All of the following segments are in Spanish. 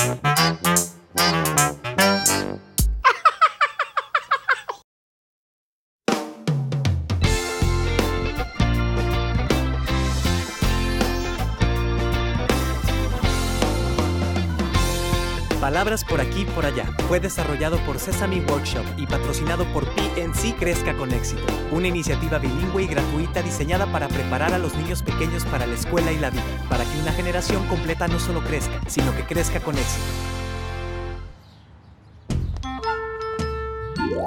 Thank you. Palabras por aquí y por allá. Fue desarrollado por Sesame Workshop y patrocinado por PNC Crezca con Éxito, una iniciativa bilingüe y gratuita diseñada para preparar a los niños pequeños para la escuela y la vida, para que una generación completa no solo crezca, sino que crezca con éxito.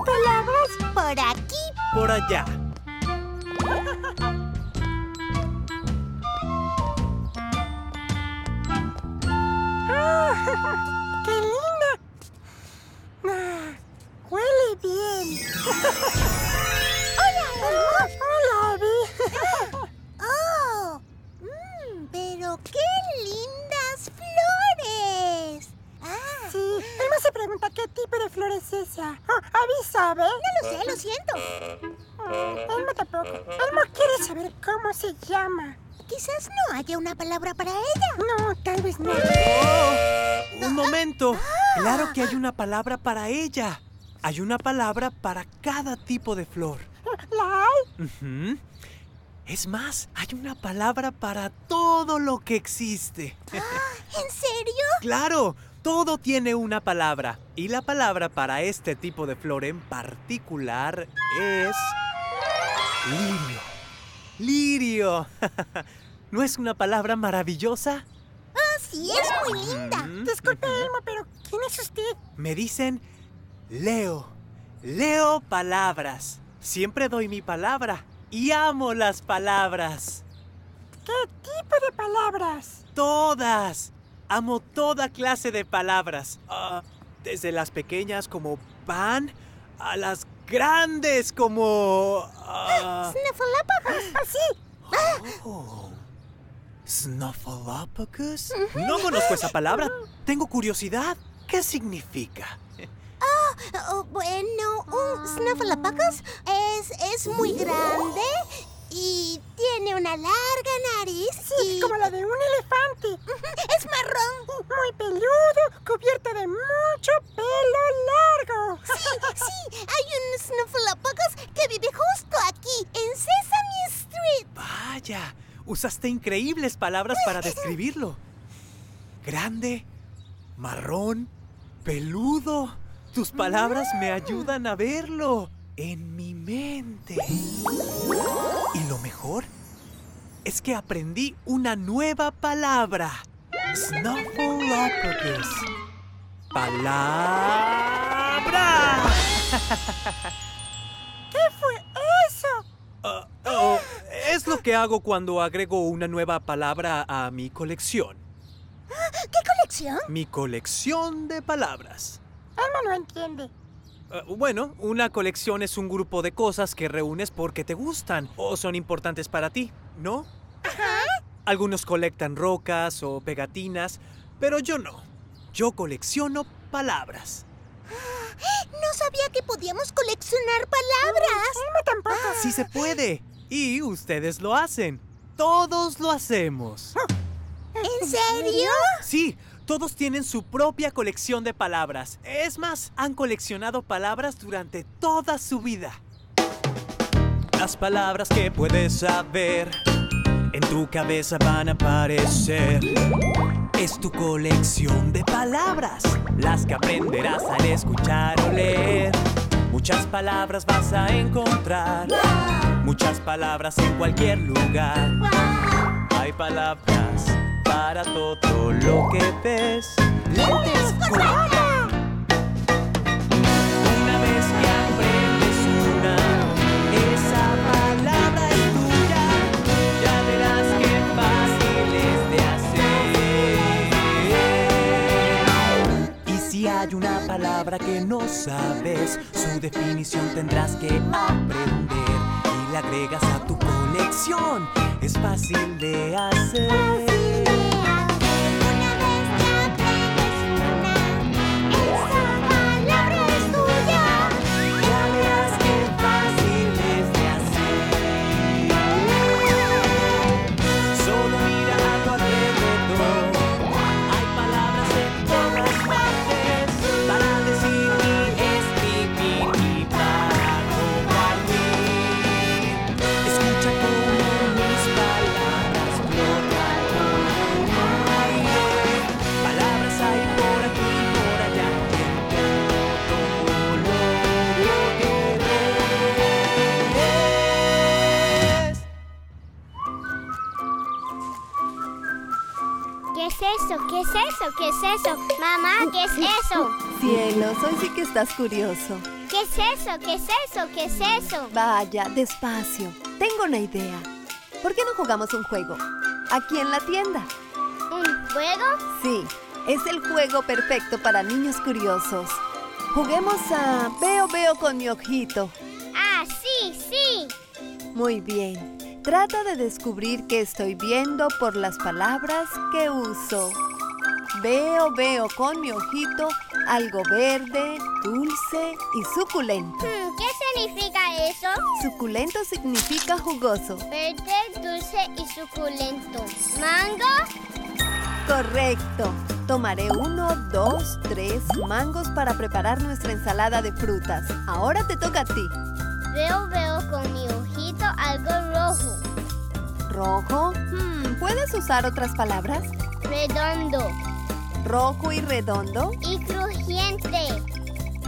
Palabras por aquí. Por allá. ¡Hola! ¡Hola, Abby! ¡Oh! mm, pero qué lindas flores! Ah. Sí, Emma se pregunta qué tipo de flor es esa. Oh, Abby sabe. No lo sé, lo siento. Emma tampoco. Emma quiere saber cómo se llama. Quizás no haya una palabra para ella. No, tal vez no. ¡Oh! ¡Un momento! Claro que hay una palabra para ella. Hay una palabra para cada tipo de flor. ¿La hay? Es más, hay una palabra para todo lo que existe. ¿En serio? Claro, todo tiene una palabra. Y la palabra para este tipo de flor en particular es... Lirio. Lirio. ¿No es una palabra maravillosa? Ah, sí, es muy linda. Mm. Disculpe, Elmo, pero ¿quién es usted? Me dicen Leo. Leo palabras. Siempre doy mi palabra. Y amo las palabras. ¿Qué tipo de palabras? Todas. Amo toda clase de palabras. Ah, desde las pequeñas como pan a las grandes como... ah, Snuffleupagus. Ah, sí. oh. ¿Snuffleupagus? No conozco esa palabra. Tengo curiosidad. ¿Qué significa? Oh, bueno, un Snuffleupagus es, es muy grande y tiene una larga nariz. Sí, como la de un elefante. Es marrón. Muy peludo, cubierto de mucho pelo largo. Sí, sí, hay un Snuffleupagus que vive justo aquí, en Sesame Street. Vaya, usaste increíbles palabras para describirlo. Grande, marrón, peludo. Tus palabras me ayudan a verlo en mi mente. Y lo mejor es que aprendí una nueva palabra. Snuffleupagus. ¡Palabra! ¿Qué fue eso? Ah, oh, es lo que hago cuando agrego una nueva palabra a mi colección. ¿Qué colección? Mi colección de palabras. Elmo no entiende. Ah, bueno, una colección es un grupo de cosas que reúnes porque te gustan o son importantes para ti, ¿no? Algunos colectan rocas o pegatinas, pero yo no. Yo colecciono palabras. No sabía que podíamos coleccionar palabras. Elmo tampoco. Sí se puede. Y ustedes lo hacen. Todos lo hacemos. ¿En serio? Sí, todos tienen su propia colección de palabras. Es más, han coleccionado palabras durante toda su vida. Las palabras que puedes saber en tu cabeza van a aparecer. Es tu colección de palabras, las que aprenderás al escuchar o leer. Muchas palabras vas a encontrar, muchas palabras en cualquier lugar. Hay palabras para todo lo que ves. Lentes Corea. Una vez que aprendes una, esa palabra es tuya. Ya verás qué fácil es de hacer. Y si hay una palabra que no sabes, su definición tendrás que aprender y la agregas a tu colección. Es fácil de hacer. Hoy sí que estás curioso. ¿Qué es eso? ¿Qué es eso? ¿Qué es eso? Vaya, despacio. Tengo una idea. ¿Por qué no jugamos un juego? Aquí en la tienda. ¿Un juego? Sí, es el juego perfecto para niños curiosos. Juguemos a Veo Veo con mi ojito. Ah, sí, sí. Muy bien. Trata de descubrir qué estoy viendo por las palabras que uso. Veo, veo con mi ojito algo verde, dulce y suculento. Hmm, ¿Qué significa eso? Suculento significa jugoso. Verde, dulce y suculento. ¿Mango? Correcto. Tomaré uno, dos, tres mangos para preparar nuestra ensalada de frutas. Ahora te toca a ti. Veo, veo con mi ojito algo rojo. ¿Rojo? Hmm, ¿Puedes usar otras palabras? Redondo ¿Rojo y redondo? y crujiente.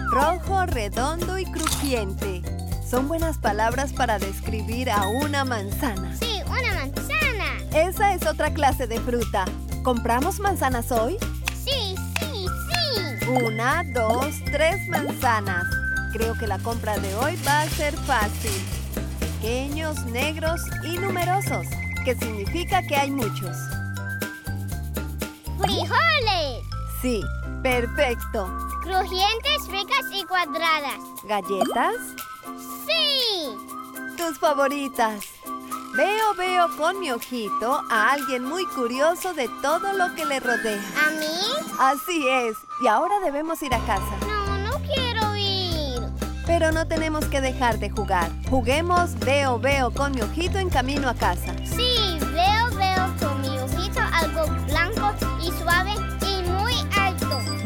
Rojo, redondo y crujiente. Son buenas palabras para describir a una manzana. Sí, una manzana. Esa es otra clase de fruta. ¿Compramos manzanas hoy? Sí, sí, sí. Una, dos, tres manzanas. Creo que la compra de hoy va a ser fácil. Pequeños, negros y numerosos, que significa que hay muchos. Frijoles. Sí, perfecto. Crujientes, ricas y cuadradas. ¿Galletas? Sí. Tus favoritas. Veo, veo con mi ojito a alguien muy curioso de todo lo que le rodea. ¿A mí? Así es. Y ahora debemos ir a casa. No, no quiero ir. Pero no tenemos que dejar de jugar. Juguemos veo, veo con mi ojito en camino a casa. Sí,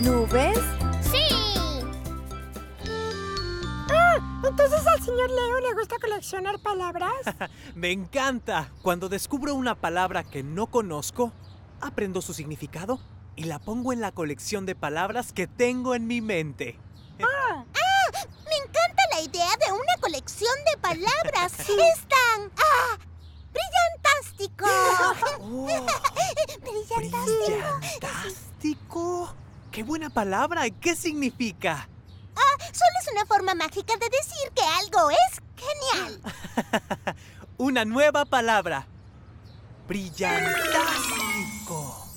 ¿Nubes? Sí. Entonces al señor Leo le gusta coleccionar palabras. Me encanta. Cuando descubro una palabra que no conozco, aprendo su significado y la pongo en la colección de palabras que tengo en mi mente. Me encanta la idea de una colección de palabras. Es tan... ¡Ah! ¡Brillantástico! Oh, ¡Brillantástico! ¡Brillantástico! ¡Qué buena palabra! ¿Y qué significa? Solo es una forma mágica de decir que algo es genial. Una nueva palabra. Brillantástico.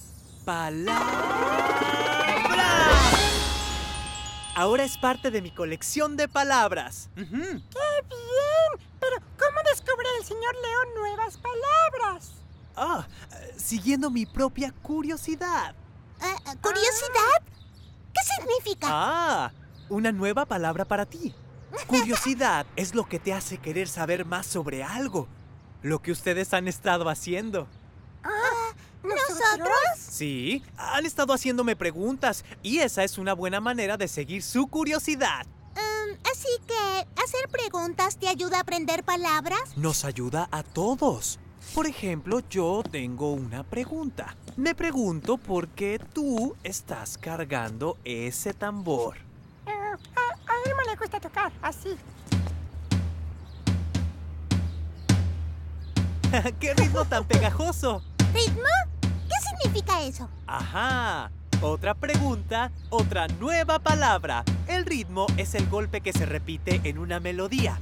Palabra. Ahora es parte de mi colección de palabras. ¡Qué bien! Pero ¿cómo descubre el señor Leo nuevas palabras? Ah, eh, siguiendo mi propia curiosidad. ¿Curiosidad? ¿Qué significa? Ah, una nueva palabra para ti. Curiosidad es lo que te hace querer saber más sobre algo. Lo que ustedes han estado haciendo. ¿Nosotros? Sí, han estado haciéndome preguntas y esa es una buena manera de seguir su curiosidad. Um, así que, ¿hacer preguntas te ayuda a aprender palabras? Nos ayuda a todos. Por ejemplo, yo tengo una pregunta. Me pregunto por qué tú estás cargando ese tambor. Eh, a, a Irma le gusta tocar, así. ¡Qué ritmo tan pegajoso! ¿Ritmo? ¿Qué significa eso? Ajá. Otra pregunta, otra nueva palabra. El ritmo es el golpe que se repite en una melodía.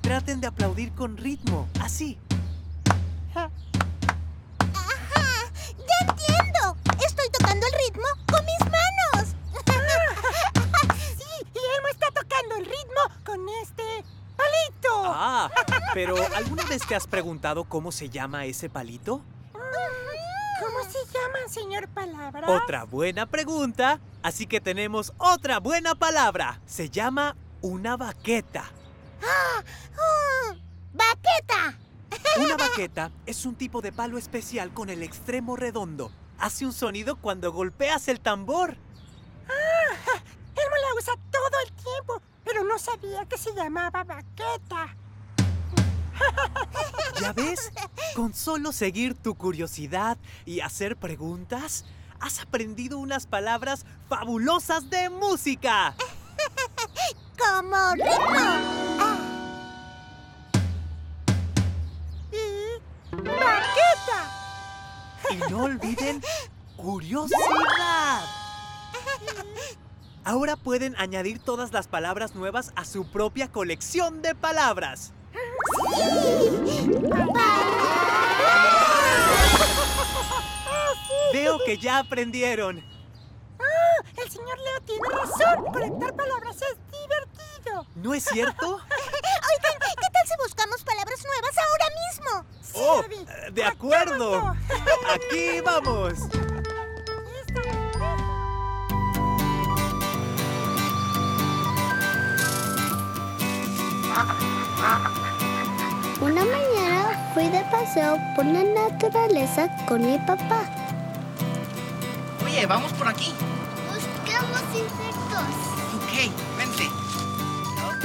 Traten de aplaudir con ritmo, así. Con este palito. Ah, pero ¿alguna vez te has preguntado cómo se llama ese palito? ¿Cómo se llama, señor Palabra? Otra buena pregunta, así que tenemos otra buena palabra. Se llama una baqueta. Mm, ¡Baqueta! Una baqueta es un tipo de palo especial con el extremo redondo. Hace un sonido cuando golpeas el tambor. Elmo la usa todo el tiempo, pero no sabía que se llamaba baqueta. ¿Ya ves? Con solo seguir tu curiosidad y hacer preguntas, has aprendido unas palabras fabulosas de música. Como ritmo. ¡Y baqueta! Y no olviden curiosidad. Ahora pueden añadir todas las palabras nuevas a su propia colección de palabras. Veo que ya aprendieron. ¡Oh! El señor Leo tiene razón. Conectar palabras es divertido. ¿No es cierto? Oigan, ¿qué tal si buscamos palabras nuevas ahora mismo? Sí, Oh, de acuerdo. Aquí vamos. Una mañana fui de paseo por la naturaleza con mi papá. Oye, vamos por aquí. Buscamos insectos. Ok, vente.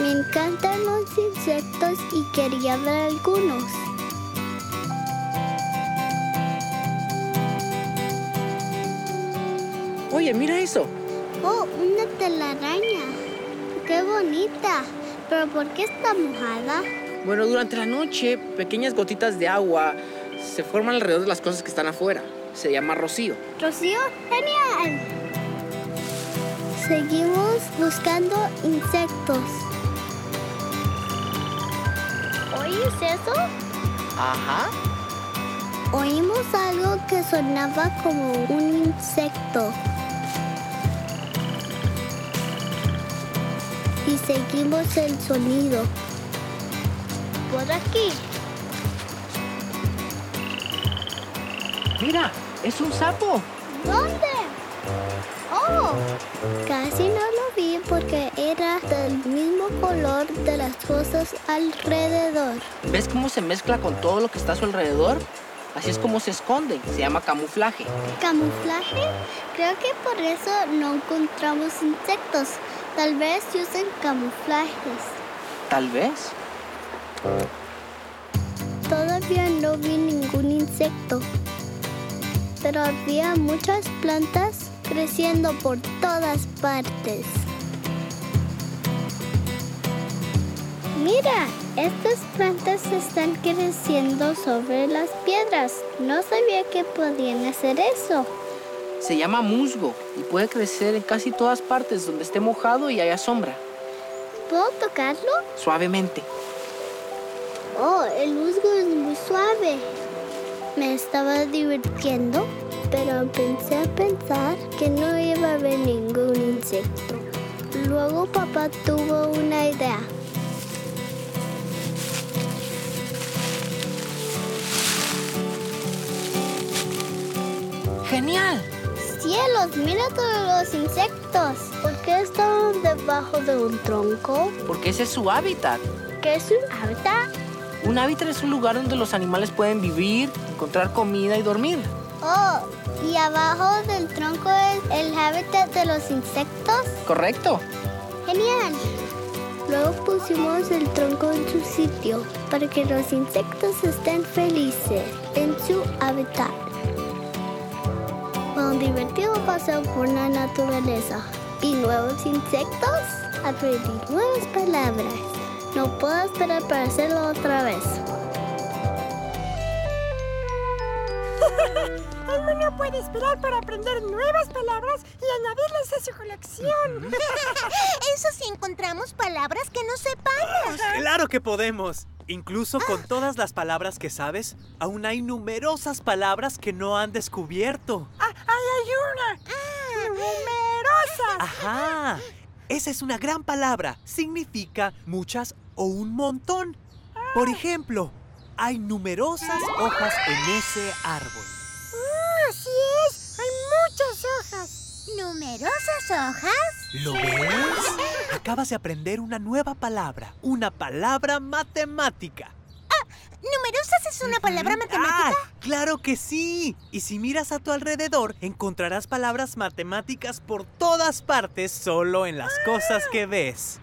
Me encantan los insectos y quería ver algunos. Oye, mira eso. Oh, una telaraña. Qué bonita. Pero ¿por qué está mojada? Bueno, durante la noche, pequeñas gotitas de agua se forman alrededor de las cosas que están afuera. Se llama rocío. Rocío, genial. Seguimos buscando insectos. ¿Oyes eso? Ajá. Oímos algo que sonaba como un insecto. Seguimos el sonido. Por aquí. Mira, es un sapo. ¿Dónde? Oh, casi no lo vi porque era del mismo color de las cosas alrededor. ¿Ves cómo se mezcla con todo lo que está a su alrededor? Así es como se esconden. Se llama camuflaje. ¿Camuflaje? Creo que por eso no encontramos insectos. Tal vez usen camuflajes. Tal vez. Todavía no vi ningún insecto. Pero había muchas plantas creciendo por todas partes. Mira, estas plantas están creciendo sobre las piedras. No sabía que podían hacer eso. Se llama musgo y puede crecer en casi todas partes donde esté mojado y haya sombra. ¿Puedo tocarlo? Suavemente. Oh, el musgo es muy suave. Me estaba divirtiendo, pero empecé a pensar que no iba a haber ningún insecto. Luego papá tuvo una idea. ¡Genial! ¡Cielos! ¡Mira todos los insectos! ¿Por qué estaban debajo de un tronco? Porque ese es su hábitat. ¿Qué es un hábitat? Un hábitat es un lugar donde los animales pueden vivir, encontrar comida y dormir. Oh, ¿y abajo del tronco es el hábitat de los insectos? ¿Correcto? Genial. Luego pusimos el tronco en su sitio para que los insectos estén felices en su hábitat. Un divertido paseo por la naturaleza. Y nuevos insectos, aprendí nuevas palabras. No puedo esperar para hacerlo otra vez. Elmo no puede esperar para aprender nuevas palabras y añadirlas a su colección. Eso si encontramos palabras que no sepamos. Claro que podemos. Incluso con todas las palabras que sabes, aún hay numerosas palabras que no han descubierto. Ah, ahí hay una. Numerosas. Ajá. Esa es una gran palabra. Significa muchas o un montón. Por ejemplo, hay numerosas hojas en ese árbol. Ah, así es. Hay muchas hojas. ¿Numerosas hojas? ¿Lo ves? Acabas de aprender una nueva palabra, una palabra matemática. ¿Numerosas es una palabra matemática? ¡Ah! ¡Claro que sí! Y si miras a tu alrededor, encontrarás palabras matemáticas por todas partes, solo en las cosas que ves.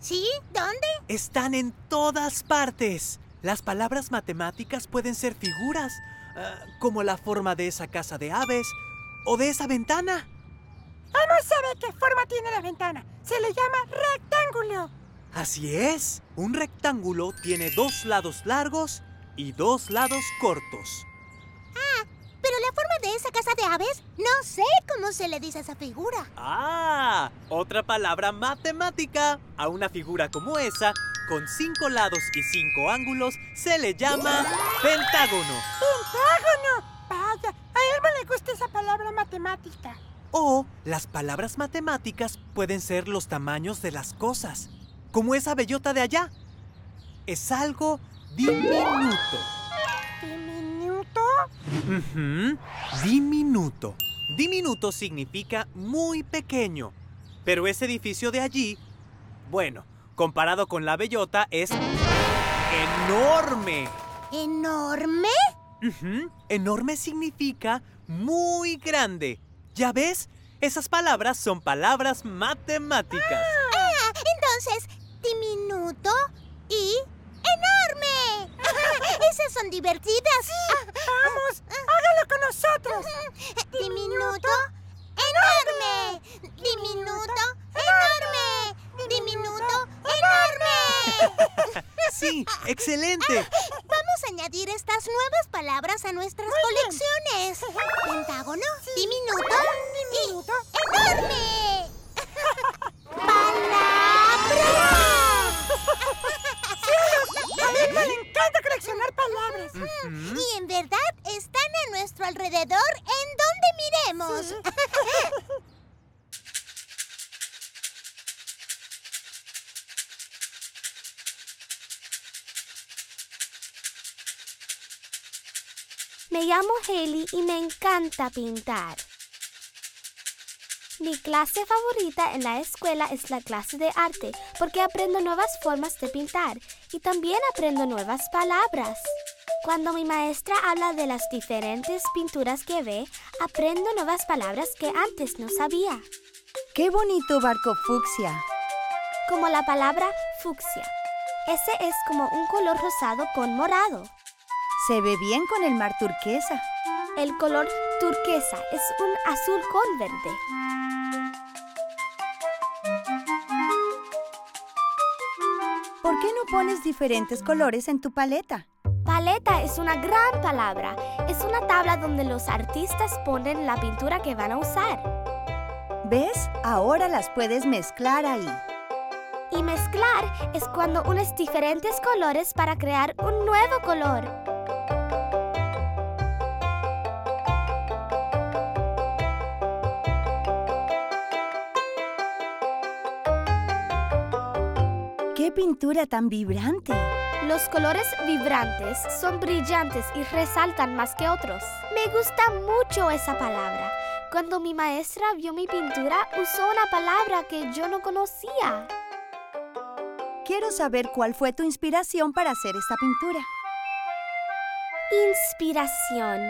¿Sí? ¿Dónde? Están en todas partes. Las palabras matemáticas pueden ser figuras, ah, como la forma de esa casa de aves o de esa ventana. Elmo sabe qué forma tiene la ventana. Se le llama rectángulo. Así es, un rectángulo tiene dos lados largos y dos lados cortos. Pero la forma de de esa casa de aves? No sé cómo se le dice a esa figura. Ah, otra palabra matemática. A una figura como esa, con cinco lados y cinco ángulos, se le llama pentágono. ¡Pentágono! Vaya, a él me le gusta esa palabra matemática. O las palabras matemáticas pueden ser los tamaños de las cosas, como esa bellota de allá. Es algo diminuto. ¿Diminuto? Diminuto. Diminuto significa muy pequeño. Pero ese edificio de allí, bueno, comparado con la bellota, es enorme. ¿Enorme? Enorme significa muy grande. ¿Ya ves? Esas palabras son palabras matemáticas. Ah, entonces, diminuto y enorme. Esas son divertidas. Vamos, hágalo con nosotros. Diminuto, enorme. Diminuto, enorme. Diminuto, enorme. Sí, excelente. Vamos a añadir estas nuevas palabras a nuestras colecciones. Pentágono, diminuto, Diminuto. y enorme. ¡Palabra! A mí me encanta coleccionar palabras. Y en verdad están a nuestro alrededor en donde miremos. Me llamo Haley y me encanta pintar. Mi clase favorita en la escuela es la clase de arte porque aprendo nuevas formas de pintar y también aprendo nuevas palabras. Cuando mi maestra habla de las diferentes pinturas que ve, aprendo nuevas palabras que antes no sabía, ¡Qué bonito barco fucsia! como la palabra fucsia. Ese es como un color rosado con morado. Se ve bien con el mar turquesa. El color turquesa es un azul con verde. Pones diferentes colores en tu paleta? Paleta es una gran palabra. Es una tabla donde los artistas ponen la pintura que van a usar. ¿Ves? Ahora las puedes mezclar ahí. Y mezclar es cuando unes diferentes colores para crear un nuevo color. ¡Qué pintura tan vibrante! Los colores vibrantes son brillantes y resaltan más que otros. Me gusta mucho esa palabra. Cuando mi maestra vio mi pintura, usó una palabra que yo no conocía. Quiero saber cuál fue tu inspiración para hacer esta pintura. Inspiración.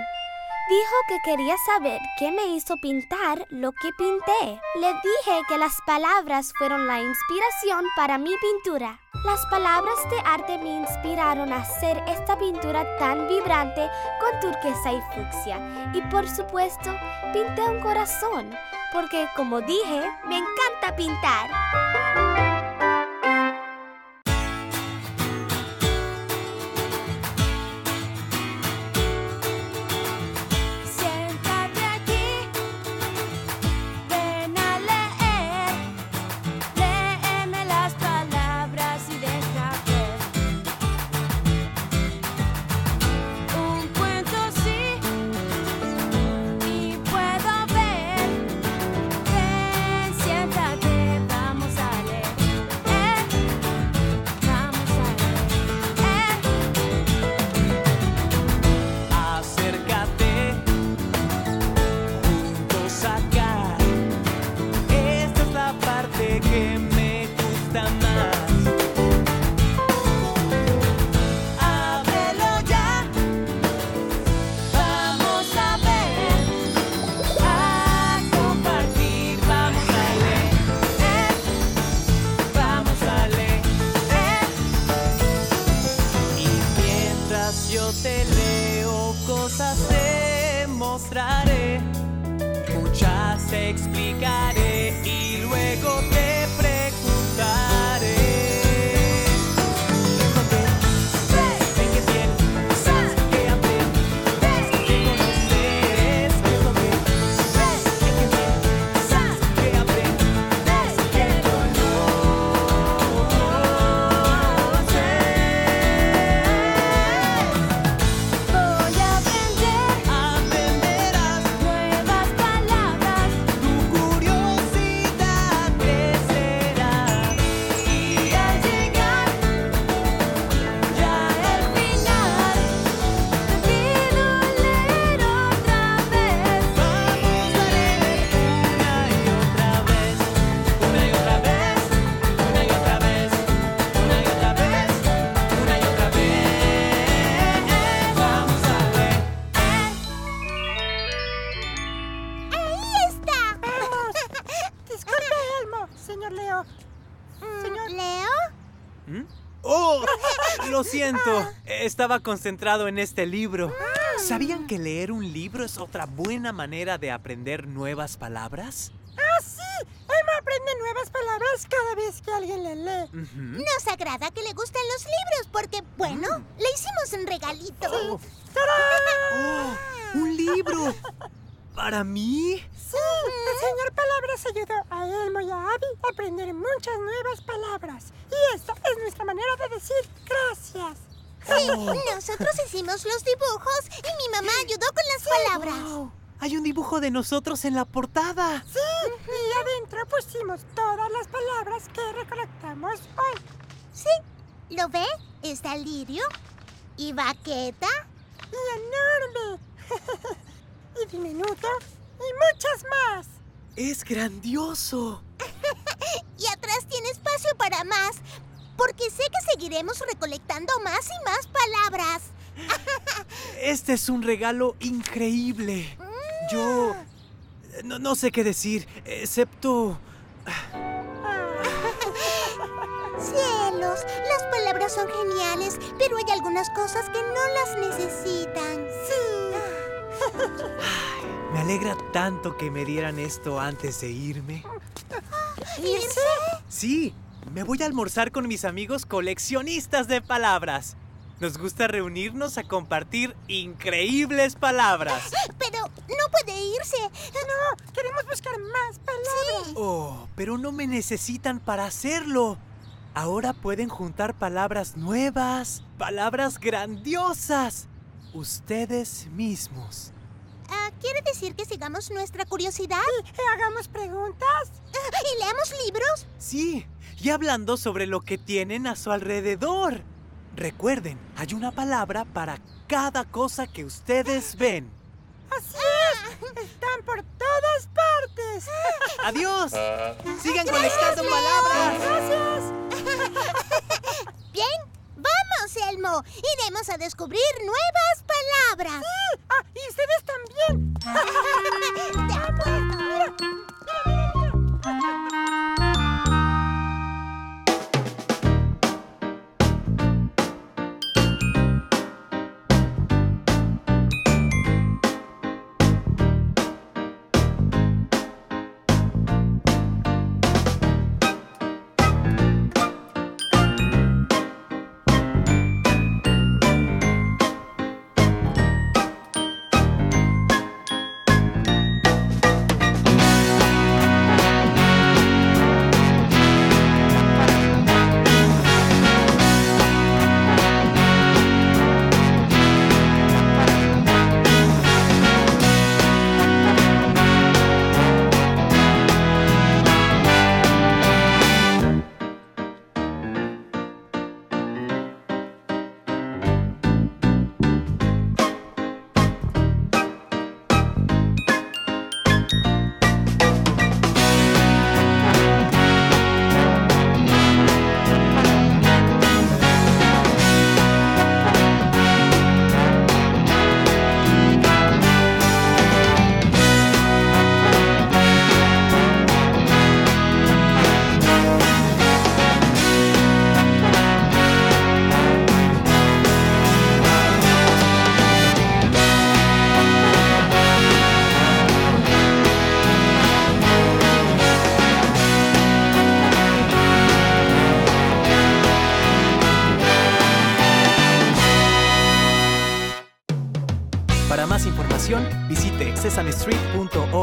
Dijo que quería saber qué me hizo pintar lo que pinté. Le dije que las palabras fueron la inspiración para mi pintura. Las palabras de arte me inspiraron a hacer esta pintura tan vibrante con turquesa y fucsia. Y por supuesto, pinté un corazón, porque como dije, me encanta pintar. Siento. Estaba concentrado en este libro. ¿Sabían que leer un libro es otra buena manera de aprender nuevas palabras? ¡Ah, sí! Emma aprende nuevas palabras cada vez que alguien le lee. Nos agrada que le gusten los libros porque, bueno, le hicimos un regalito. ¡Oh! ¡Un libro! ¿Para mí? Sí, el señor Palabras ayudó a Elmo y a Abby a aprender muchas nuevas palabras. Y esta es nuestra manera de decir gracias. Sí, nosotros hicimos los dibujos y mi mamá ayudó con las palabras. ¡Wow! Hay un dibujo de nosotros en la portada. Sí, y adentro pusimos todas las palabras que recolectamos hoy. Sí, ¿lo ve? Está lirio y baqueta. Y enorme. y diminuto. Y muchas más. ¡Es grandioso! Y atrás tiene espacio para más, porque sé que seguiremos recolectando más y más palabras. Este es un regalo increíble. Yo... No, no sé qué decir, excepto... Cielos, las palabras son geniales, pero hay algunas cosas que no las necesitan. Me alegra tanto que me dieran esto antes de irme. ¿Irse? Sí, me voy a almorzar con mis amigos coleccionistas de palabras. Nos gusta reunirnos a compartir increíbles palabras. Pero no puede irse. No, queremos buscar más palabras. Oh, pero no me necesitan para hacerlo. Ahora pueden juntar palabras nuevas, palabras grandiosas. Ustedes mismos. Ah, ¿Quiere decir que sigamos nuestra curiosidad? ¿Y hagamos preguntas? ¿Y leamos libros? Sí, y hablando sobre lo que tienen a su alrededor. Recuerden, hay una palabra para cada cosa que ustedes ven. Así es. Están por todas partes. ¡Adiós! ¡Sigan colectando palabras! Gracias. Iremos a descubrir nuevas palabras. Ah, y ustedes también.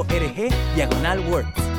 Sesamestreet.org diagonal words.